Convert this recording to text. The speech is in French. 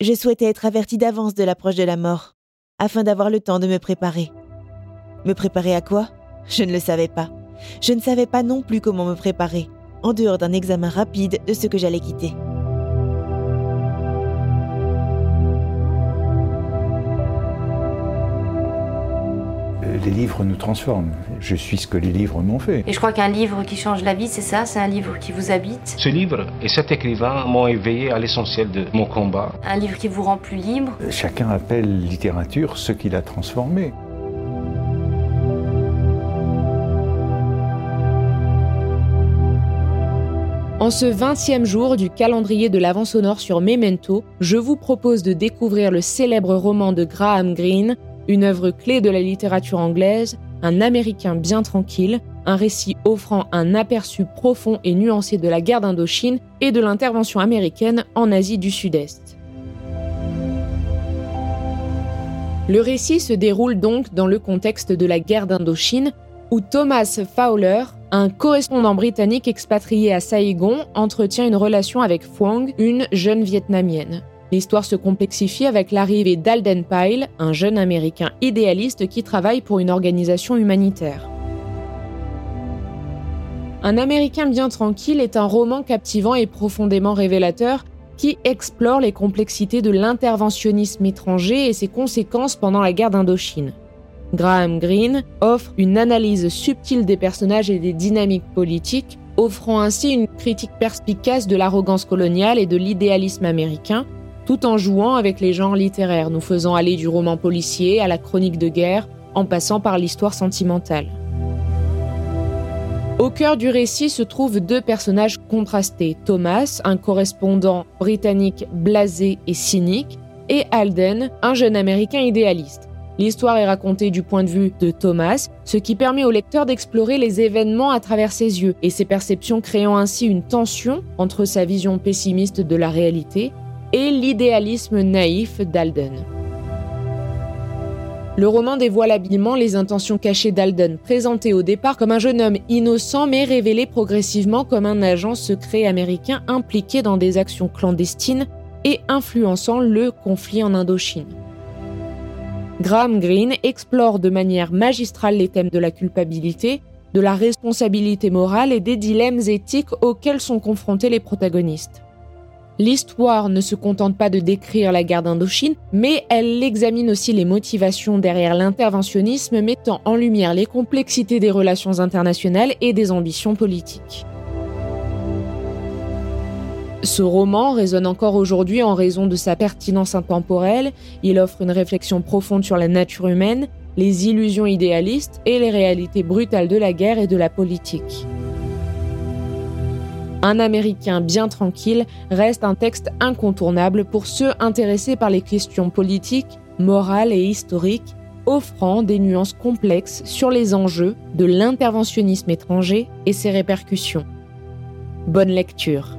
Je souhaitais être averti d'avance de l'approche de la mort, afin d'avoir le temps de me préparer. Me préparer à quoi? Je ne le savais pas. Je ne savais pas non plus comment me préparer, en dehors d'un examen rapide de ce que j'allais quitter. Les livres nous transforment. Je suis ce que les livres m'ont fait. Et je crois qu'un livre qui change la vie, c'est ça, c'est un livre qui vous habite. Ce livre et cet écrivain m'ont éveillé à l'essentiel de mon combat. Un livre qui vous rend plus libre. Chacun appelle littérature ce qu'il a transformé. En ce 20e jour du calendrier de l'Avent sonore sur Memento, je vous propose de découvrir le célèbre roman de Graham Greene, une œuvre clé de la littérature anglaise, un Américain bien tranquille, un récit offrant un aperçu profond et nuancé de la guerre d'Indochine et de l'intervention américaine en Asie du Sud-Est. Le récit se déroule donc dans le contexte de la guerre d'Indochine, où Thomas Fowler, un correspondant britannique expatrié à Saïgon, entretient une relation avec Phuong, une jeune vietnamienne. L'histoire se complexifie avec l'arrivée d'Alden Pyle, un jeune américain idéaliste qui travaille pour une organisation humanitaire. Un Américain bien tranquille est un roman captivant et profondément révélateur qui explore les complexités de l'interventionnisme étranger et ses conséquences pendant la guerre d'Indochine. Graham Greene offre une analyse subtile des personnages et des dynamiques politiques, offrant ainsi une critique perspicace de l'arrogance coloniale et de l'idéalisme américain, tout en jouant avec les genres littéraires, nous faisant aller du roman policier à la chronique de guerre, en passant par l'histoire sentimentale. Au cœur du récit se trouvent deux personnages contrastés, Thomas, un correspondant britannique blasé et cynique, et Alden, un jeune américain idéaliste. L'histoire est racontée du point de vue de Thomas, ce qui permet au lecteur d'explorer les événements à travers ses yeux et ses perceptions créant ainsi une tension entre sa vision pessimiste de la réalité et l'idéalisme naïf d'Alden. Le roman dévoile habilement les intentions cachées d'Alden, présenté au départ comme un jeune homme innocent mais révélé progressivement comme un agent secret américain impliqué dans des actions clandestines et influençant le conflit en Indochine. Graham Greene explore de manière magistrale les thèmes de la culpabilité, de la responsabilité morale et des dilemmes éthiques auxquels sont confrontés les protagonistes. L'histoire ne se contente pas de décrire la guerre d'Indochine, mais elle examine aussi les motivations derrière l'interventionnisme, mettant en lumière les complexités des relations internationales et des ambitions politiques. Ce roman résonne encore aujourd'hui en raison de sa pertinence intemporelle, il offre une réflexion profonde sur la nature humaine, les illusions idéalistes et les réalités brutales de la guerre et de la politique. Un Américain bien tranquille reste un texte incontournable pour ceux intéressés par les questions politiques, morales et historiques, offrant des nuances complexes sur les enjeux de l'interventionnisme étranger et ses répercussions. Bonne lecture.